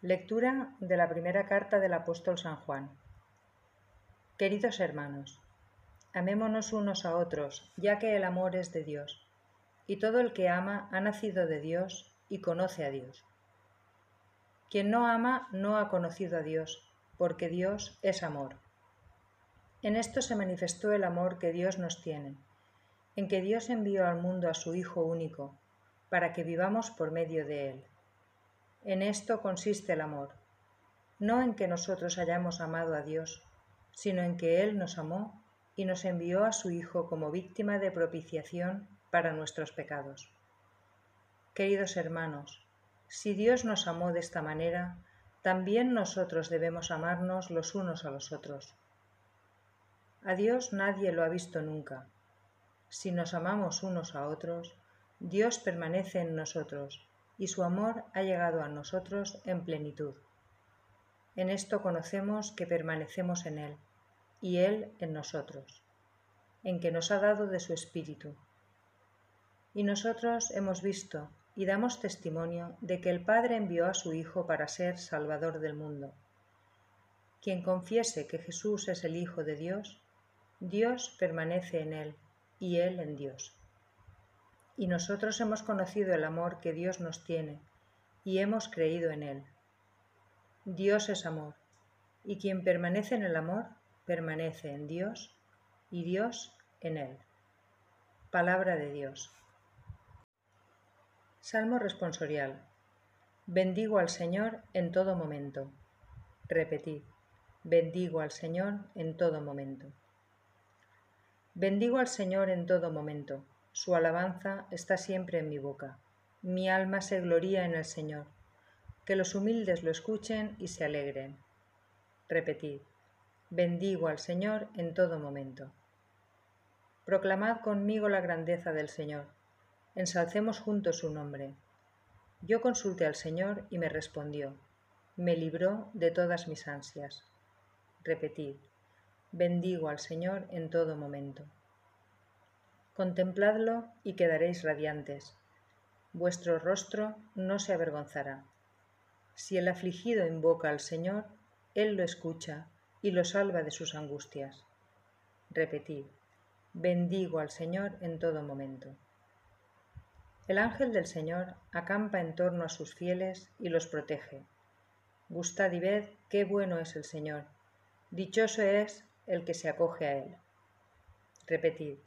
Lectura de la primera carta del apóstol San Juan. Queridos hermanos, amémonos unos a otros, ya que el amor es de Dios, y todo el que ama ha nacido de Dios y conoce a Dios. Quien no ama no ha conocido a Dios, porque Dios es amor. En esto se manifestó el amor que Dios nos tiene, en que Dios envió al mundo a su Hijo único, para que vivamos por medio de él. En esto consiste el amor, no en que nosotros hayamos amado a Dios, sino en que Él nos amó y nos envió a su Hijo como víctima de propiciación para nuestros pecados. Queridos hermanos, si Dios nos amó de esta manera, también nosotros debemos amarnos los unos a los otros. A Dios nadie lo ha visto nunca. Si nos amamos unos a otros, Dios permanece en nosotros y su amor ha llegado a nosotros en plenitud. En esto conocemos que permanecemos en Él y Él en nosotros, en que nos ha dado de su Espíritu. Y nosotros hemos visto y damos testimonio de que el Padre envió a su Hijo para ser Salvador del mundo. Quien confiese que Jesús es el Hijo de Dios, Dios permanece en Él y Él en Dios y nosotros hemos conocido el amor que Dios nos tiene y hemos creído en Él. Dios es amor, y quien permanece en el amor, permanece en Dios y Dios en Él. Palabra de Dios. Salmo responsorial. Bendigo al Señor en todo momento. Repetid. Bendigo al Señor en todo momento. Bendigo al Señor en todo momento su alabanza está siempre en mi boca. Mi alma se gloría en el Señor. Que los humildes lo escuchen y se alegren. Repetid, bendigo al Señor en todo momento. Proclamad conmigo la grandeza del Señor. Ensalcemos juntos su nombre. Yo consulté al Señor y me respondió. Me libró de todas mis ansias. Repetid, bendigo al Señor en todo momento. Contempladlo y quedaréis radiantes. Vuestro rostro no se avergonzará. Si el afligido invoca al Señor, Él lo escucha y lo salva de sus angustias. Repetid, bendigo al Señor en todo momento. El ángel del Señor acampa en torno a sus fieles y los protege. Gustad y ved qué bueno es el Señor. Dichoso es el que se acoge a Él. Repetid,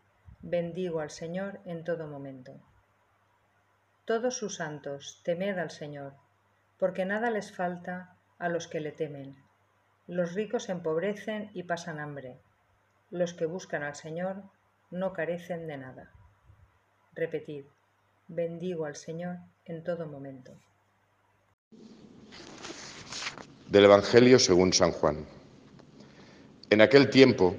bendigo al Señor en todo momento. Todos sus santos, temed al Señor, porque nada les falta a los que le temen. Los ricos empobrecen y pasan hambre. Los que buscan al Señor no carecen de nada. Repetid, bendigo al Señor en todo momento. Del Evangelio según San Juan. En aquel tiempo,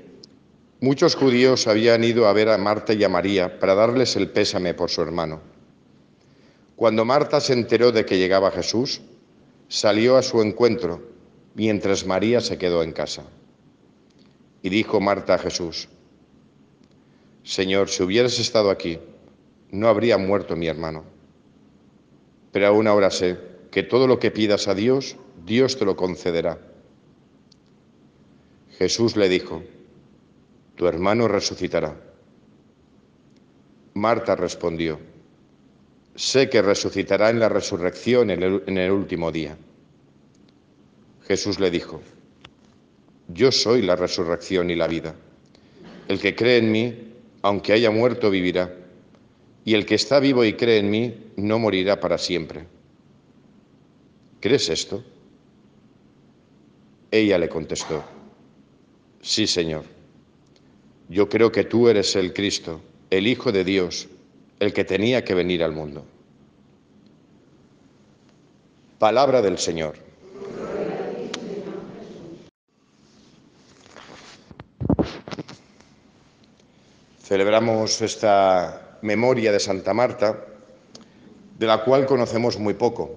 Muchos judíos habían ido a ver a Marta y a María para darles el pésame por su hermano. Cuando Marta se enteró de que llegaba Jesús, salió a su encuentro, mientras María se quedó en casa. Y dijo Marta a Jesús, Señor, si hubieras estado aquí, no habría muerto mi hermano. Pero aún ahora sé que todo lo que pidas a Dios, Dios te lo concederá. Jesús le dijo, tu hermano resucitará. Marta respondió, sé que resucitará en la resurrección en el, último día. Jesús le dijo, yo soy la resurrección y la vida. El que cree en mí, aunque haya muerto, vivirá. Y el que está vivo y cree en mí, no morirá para siempre. ¿Crees esto? Ella le contestó, sí, Señor yo creo que tú eres el Cristo, el Hijo de Dios, el que tenía que venir al mundo. Palabra del Señor. Celebramos esta memoria de Santa Marta, de la cual conocemos muy poco,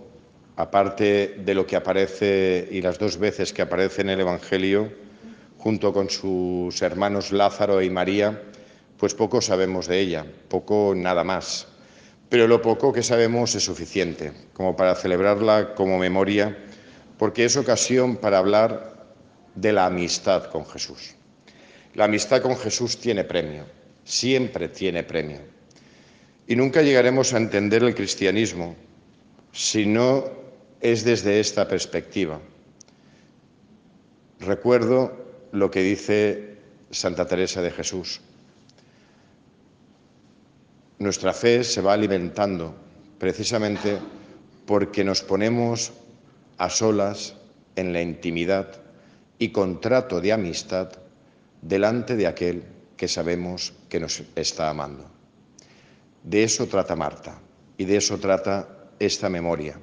aparte de lo que aparece y las dos veces que aparece en el Evangelio junto con sus hermanos Lázaro y María, pues poco sabemos de ella, poco nada más. Pero lo poco que sabemos es suficiente como para celebrarla como memoria porque es ocasión para hablar de la amistad con Jesús. La amistad con Jesús tiene premio, siempre tiene premio. Y nunca llegaremos a entender el cristianismo si no es desde esta perspectiva. Recuerdo lo que dice Santa Teresa de Jesús. Nuestra fe se va alimentando precisamente porque nos ponemos a solas en la intimidad y contrato de amistad delante de aquel que sabemos que nos está amando. De eso trata Marta y de eso trata esta memoria.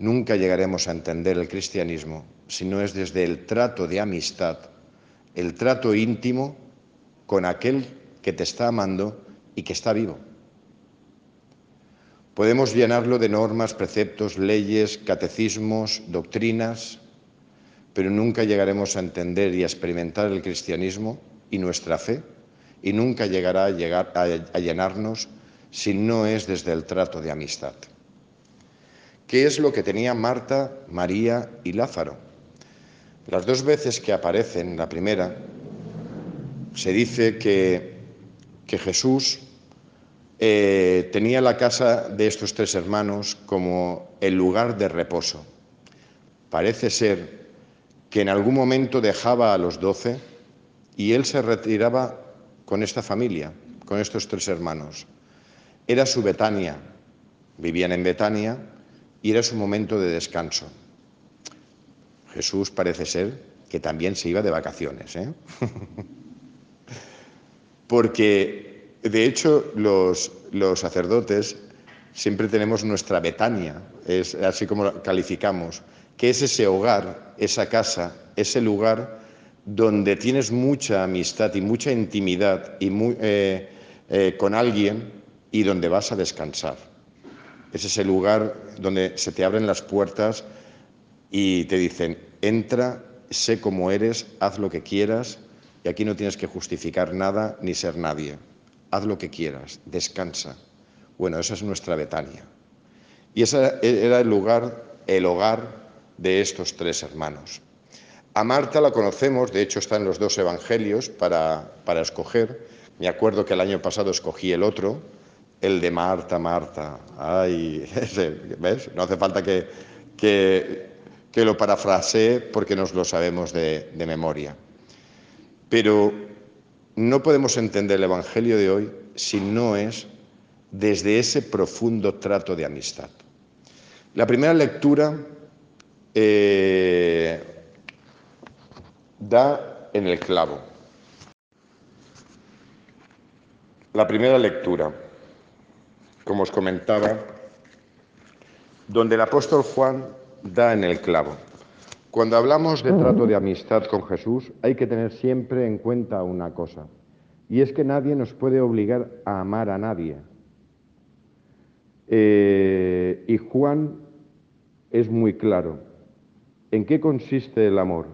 Nunca llegaremos a entender el cristianismo si no es desde el trato de amistad, el trato íntimo con aquel que te está amando y que está vivo. Podemos llenarlo de normas, preceptos, leyes, catecismos, doctrinas, pero nunca llegaremos a entender y a experimentar el cristianismo y nuestra fe, y nunca llegará a, llegar a, llenarnos si no es desde el trato de amistad. ¿Qué es lo que tenía Marta, María y Lázaro? Las dos veces que aparecen, la primera, se dice que, Jesús eh, tenía la casa de estos tres hermanos como el lugar de reposo. Parece ser que en algún momento dejaba a los doce y él se retiraba con esta familia, con estos tres hermanos. Era su Betania, vivían en Betania y era su momento de descanso. Jesús parece ser que también se iba de vacaciones, ¿eh? porque de hecho, los, sacerdotes siempre tenemos nuestra Betania, es así como calificamos, que es ese hogar, esa casa, ese lugar donde tienes mucha amistad y mucha intimidad y eh, eh, con alguien y donde vas a descansar. Es ese lugar donde se te abren las puertas y te dicen, entra, sé cómo eres, haz lo que quieras y aquí no tienes que justificar nada ni ser nadie haz lo que quieras, descansa. Bueno, esa es nuestra Betania. Y ese era el lugar, el hogar de estos tres hermanos. A Marta la conocemos, de hecho está en los dos evangelios para, para escoger. Me acuerdo que el año pasado escogí el otro, el de Marta, Marta. Ay, ¿ves? No hace falta que, que, lo parafrasee porque nos lo sabemos de, de memoria. Pero no podemos entender el Evangelio de hoy si no es desde ese profundo trato de amistad. La primera lectura eh, da en el clavo. La primera lectura, como os comentaba, donde el apóstol Juan da en el clavo. Cuando hablamos de trato de amistad con Jesús, hay que tener siempre en cuenta una cosa, y es que nadie nos puede obligar a amar a nadie. Eh, y Juan es muy claro. ¿En qué consiste el amor?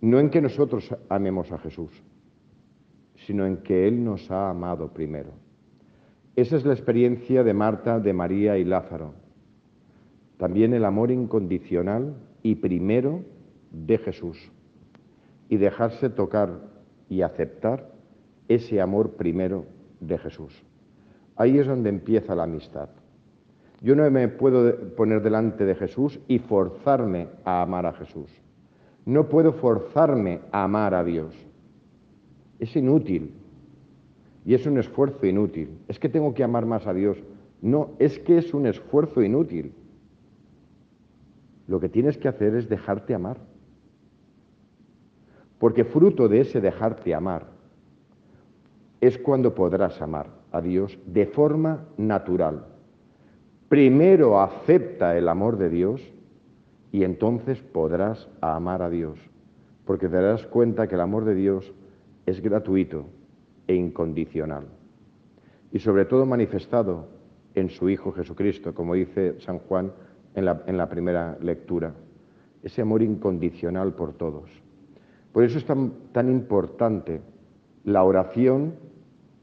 No en que nosotros amemos a Jesús, sino en que Él nos ha amado primero. Esa es la experiencia de Marta, de María y Lázaro también el amor incondicional y primero de Jesús y dejarse tocar y aceptar ese amor primero de Jesús. Ahí es donde empieza la amistad. Yo no me puedo poner delante de Jesús y forzarme a amar a Jesús. No puedo forzarme a amar a Dios. Es inútil. Y es un esfuerzo inútil. Es que tengo que amar más a Dios. No, es que es un esfuerzo inútil. Lo que tienes que hacer es dejarte amar. Porque fruto de ese dejarte amar es cuando podrás amar a Dios de forma natural. Primero acepta el amor de Dios y entonces podrás amar a Dios, porque te darás cuenta que el amor de Dios es gratuito e incondicional y sobre todo manifestado en su Hijo Jesucristo, como dice San Juan en la, primera lectura, ese amor incondicional por todos. Por eso es tan, tan importante la oración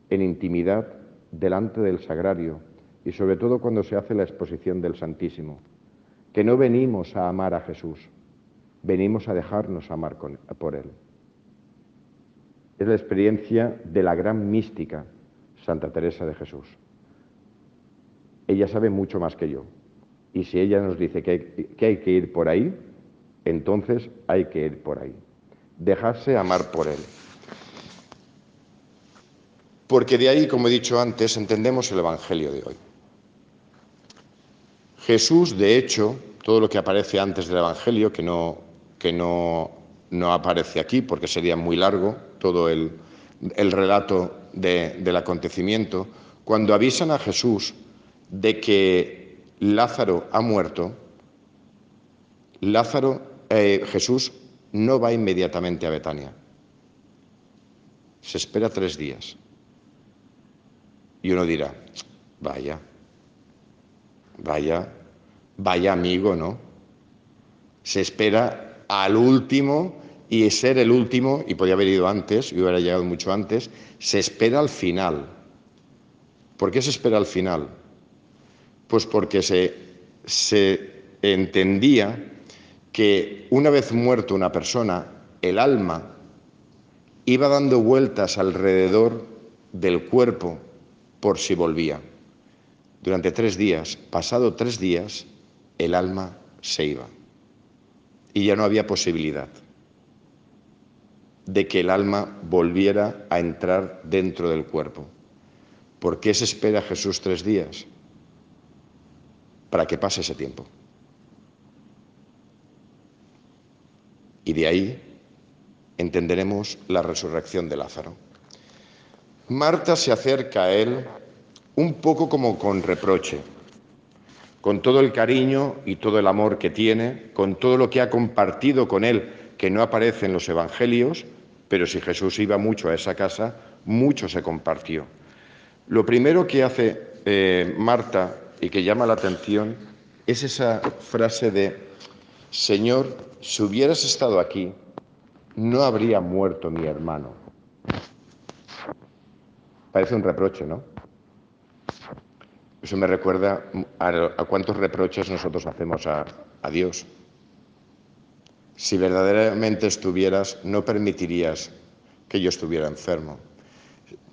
en intimidad delante del sagrario y sobre todo cuando se hace la exposición del Santísimo. que no venimos a amar a Jesús, venimos a dejarnos amar por Él. Es la experiencia de la gran mística Santa Teresa de Jesús. Ella sabe mucho más que yo. Y si ella nos dice que hay, que ir por ahí, entonces hay que ir por ahí. Dejarse amar por Él. Porque de ahí, como he dicho antes, entendemos el Evangelio de hoy. Jesús, de hecho, todo lo que aparece antes del Evangelio, que no, que no, no aparece aquí porque sería muy largo todo el, el relato del acontecimiento, cuando avisan a Jesús de que Lázaro ha muerto, Lázaro, eh, Jesús no va inmediatamente a Betania. Se espera tres días. Y uno dirá, vaya, vaya, vaya amigo, ¿no? Se espera al último y ser el último, y podía haber ido antes, y hubiera llegado mucho antes, se espera al final. ¿Por qué se espera al final? Pues porque se, se entendía que una vez muerto una persona, el alma iba dando vueltas alrededor del cuerpo por si volvía. Durante tres días, pasado tres días, el alma se iba. Y ya no había posibilidad de que el alma volviera a entrar dentro del cuerpo. ¿Por qué se espera Jesús tres días? Para que pase ese tiempo. Y de ahí entenderemos la resurrección de Lázaro. Marta se acerca a él un poco como con reproche, con todo el cariño y todo el amor que tiene, con todo lo que ha compartido con él, que no aparece en los evangelios, pero si Jesús iba mucho a esa casa, mucho se compartió. Lo primero que hace eh, Marta y que llama la atención es esa frase de, Señor, si hubieras estado aquí, no habría muerto mi hermano. Parece un reproche, ¿no? Eso me recuerda a, cuántos reproches nosotros hacemos a, Dios. Si verdaderamente estuvieras, no permitirías que yo estuviera enfermo.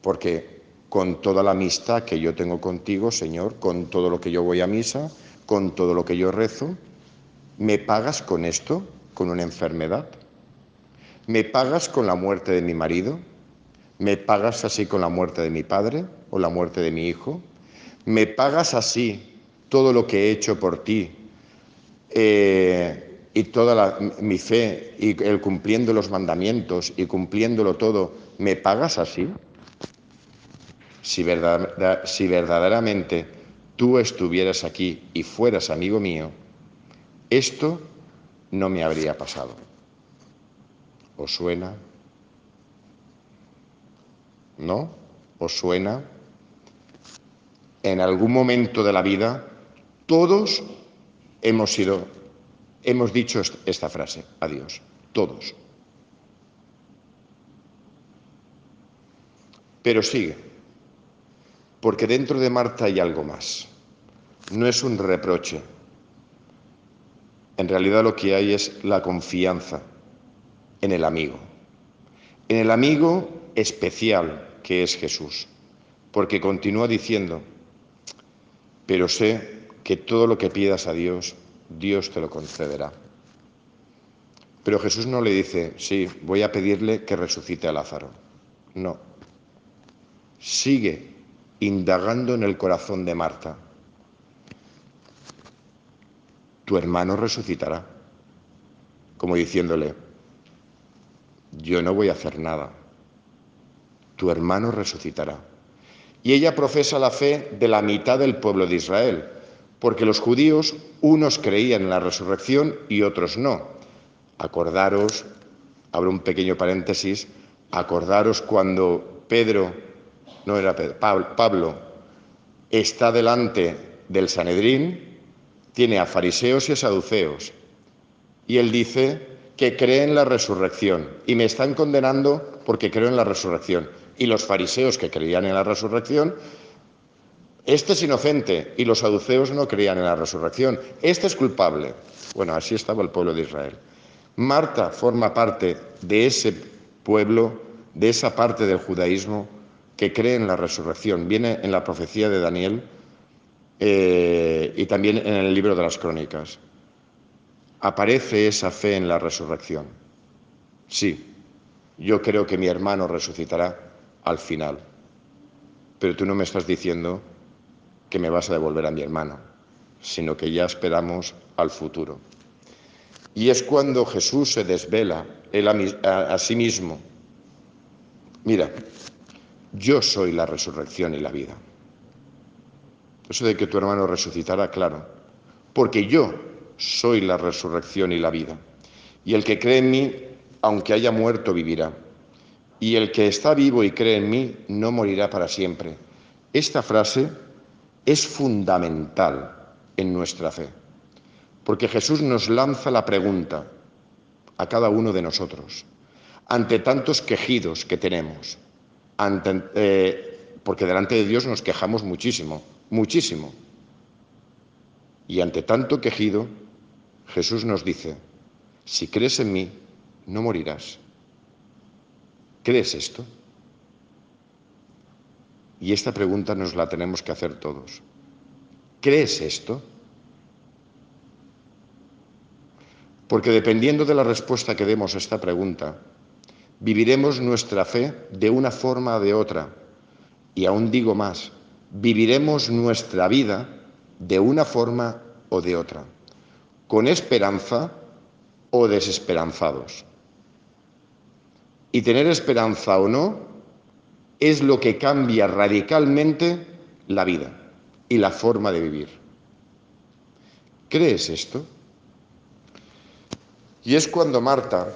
Porque con toda la amistad que yo tengo contigo, Señor, con todo lo que yo voy a misa, con todo lo que yo rezo, ¿me pagas con esto, con una enfermedad? ¿Me pagas con la muerte de mi marido? ¿Me pagas así con la muerte de mi padre o la muerte de mi hijo? ¿Me pagas así todo lo que he hecho por ti eh, y toda mi fe y el cumpliendo los mandamientos y cumpliéndolo todo? ¿Me pagas así? Si, si verdaderamente tú estuvieras aquí y fueras amigo mío, esto no me habría pasado. ¿Os suena? ¿no? ¿Os suena? En algún momento de la vida, todos hemos sido, hemos dicho esta frase, adiós, todos. Pero sigue, porque dentro de Marta hay algo más. No es un reproche. En realidad lo que hay es la confianza en el amigo. En el amigo especial que es Jesús, porque continúa diciendo, pero sé que todo lo que pidas a Dios, Dios te lo concederá. Pero Jesús no le dice, sí, voy a pedirle que resucite a Lázaro. No. Sigue indagando en el corazón de Marta. Tu hermano resucitará, como diciéndole, yo no voy a hacer nada tu hermano resucitará. Y ella profesa la fe de la mitad del pueblo de Israel, porque los judíos unos creían en la resurrección y otros no. Acordaros, abro un pequeño paréntesis, acordaros cuando Pedro, no era Pedro, Pablo, está delante del Sanedrín, tiene a fariseos y a saduceos, y él dice que cree en la resurrección y me están condenando porque creo en la resurrección y los fariseos que creían en la resurrección Este es inocente y los saduceos no creían en la resurrección. Este es culpable. Bueno, así estaba el pueblo de Israel. Marta forma parte de ese pueblo, de esa parte del judaísmo que cree en la resurrección. Viene en la profecía de Daniel eh, y también en el libro de las crónicas. Aparece esa fe en la resurrección. Sí, yo creo que mi hermano resucitará al final, pero tú no me estás diciendo que me vas a devolver a mi hermano, sino que ya esperamos al futuro. Y es cuando Jesús se desvela a, sí mismo. Mira, yo soy la resurrección y la vida. Eso de que tu hermano resucitará, claro, porque yo soy la resurrección y la vida. Y el que cree en mí, aunque haya muerto, vivirá. Y el que está vivo y cree en mí, no morirá para siempre. Esta frase es fundamental en nuestra fe, porque Jesús nos lanza la pregunta a cada uno de nosotros, ante tantos quejidos que tenemos, eh, porque delante de Dios nos quejamos muchísimo, muchísimo. Y ante tanto quejido, Jesús nos dice, si crees en mí, no morirás. ¿Crees esto? Y esta pregunta nos la tenemos que hacer todos. ¿Crees esto? Porque dependiendo de la respuesta que demos a esta pregunta, viviremos nuestra fe de una forma o de otra. Y aún digo más, viviremos nuestra vida de una forma o de otra, con esperanza o desesperanzados. Y tener esperanza o no es lo que cambia radicalmente la vida y la forma de vivir. ¿Crees esto? Y es cuando Marta,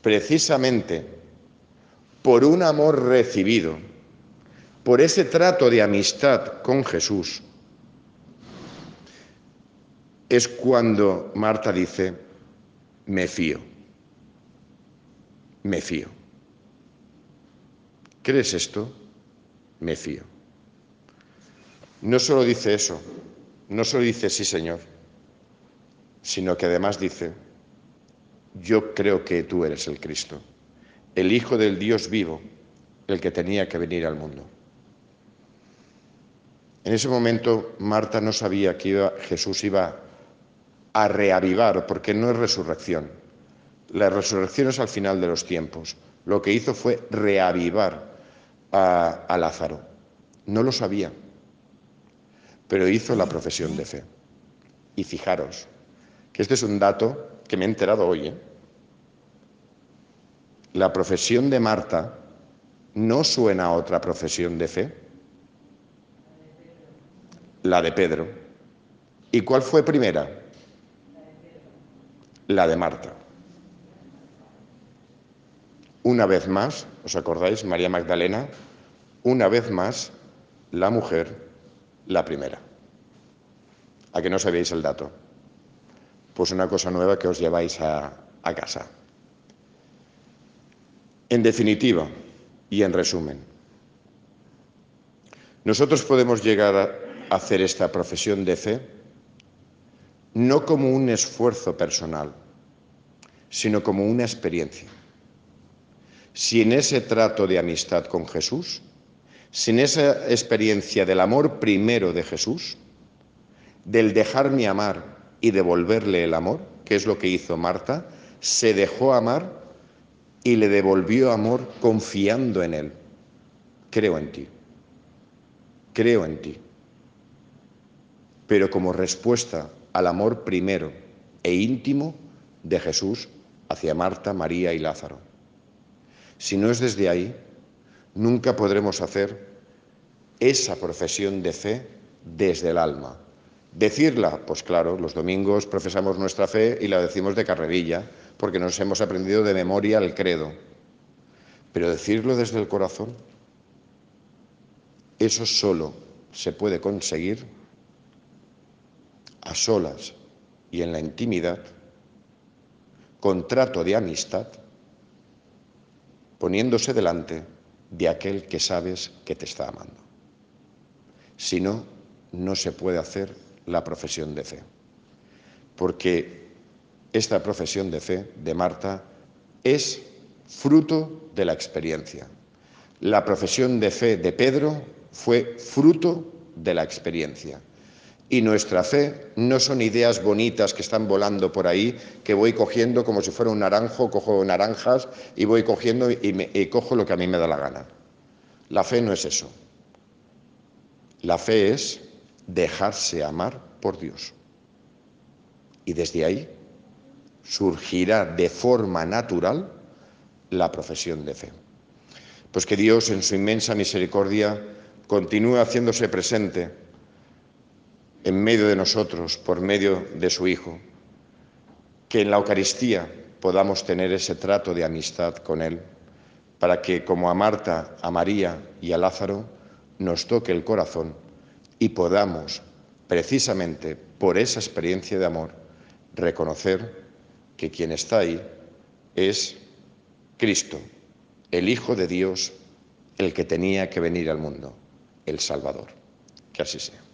precisamente por un amor recibido, por ese trato de amistad con Jesús, es cuando Marta dice, me fío, me fío. ¿Crees esto? Me fío. No solo dice eso, no solo dice sí, Señor, sino que además dice, yo creo que tú eres el Cristo, el Hijo del Dios vivo, el que tenía que venir al mundo. En ese momento Marta no sabía que Jesús iba a reavivar, porque no es resurrección. La resurrección es al final de los tiempos. Lo que hizo fue reavivar a, Lázaro. No lo sabía, pero hizo la profesión de fe. Y fijaros, que este es un dato que me he enterado hoy. ¿eh? La profesión de Marta no suena a otra profesión de fe. La de Pedro. ¿Y cuál fue primera? La de Marta. Una vez más, ¿os acordáis? María Magdalena, una vez más, la mujer, la primera. ¿A que no sabéis el dato? Pues una cosa nueva que os lleváis a, a casa. En definitiva y en resumen, nosotros podemos llegar a hacer esta profesión de fe no como un esfuerzo personal, sino como una experiencia sin ese trato de amistad con Jesús, sin esa experiencia del amor primero de Jesús, del dejarme amar y devolverle el amor, que es lo que hizo Marta, se dejó amar y le devolvió amor confiando en él. Creo en ti, creo en ti. Pero como respuesta al amor primero e íntimo de Jesús hacia Marta, María y Lázaro. Si no es desde ahí, nunca podremos hacer esa profesión de fe desde el alma. Decirla, pues claro, los domingos profesamos nuestra fe y la decimos de carrerilla, porque nos hemos aprendido de memoria el credo. Pero decirlo desde el corazón, eso solo se puede conseguir a solas y en la intimidad, con trato de amistad, poniéndose delante de aquel que sabes que te está amando. Si no, no se puede hacer la profesión de fe. Porque esta profesión de fe de Marta es fruto de la experiencia. La profesión de fe de Pedro fue fruto de la experiencia. Y nuestra fe no son ideas bonitas que están volando por ahí, que voy cogiendo como si fuera un naranjo, cojo naranjas y voy cogiendo y, cojo lo que a mí me da la gana. La fe no es eso. La fe es dejarse amar por Dios. Y desde ahí surgirá de forma natural la profesión de fe. Pues que Dios en su inmensa misericordia continúe haciéndose presente en medio de nosotros por medio de su Hijo, que en la Eucaristía podamos tener ese trato de amistad con Él, para que como a Marta, a María y a Lázaro nos toque el corazón y podamos, precisamente por esa experiencia de amor, reconocer que quien está ahí es Cristo, el Hijo de Dios, el que tenía que venir al mundo, el Salvador. Que así sea.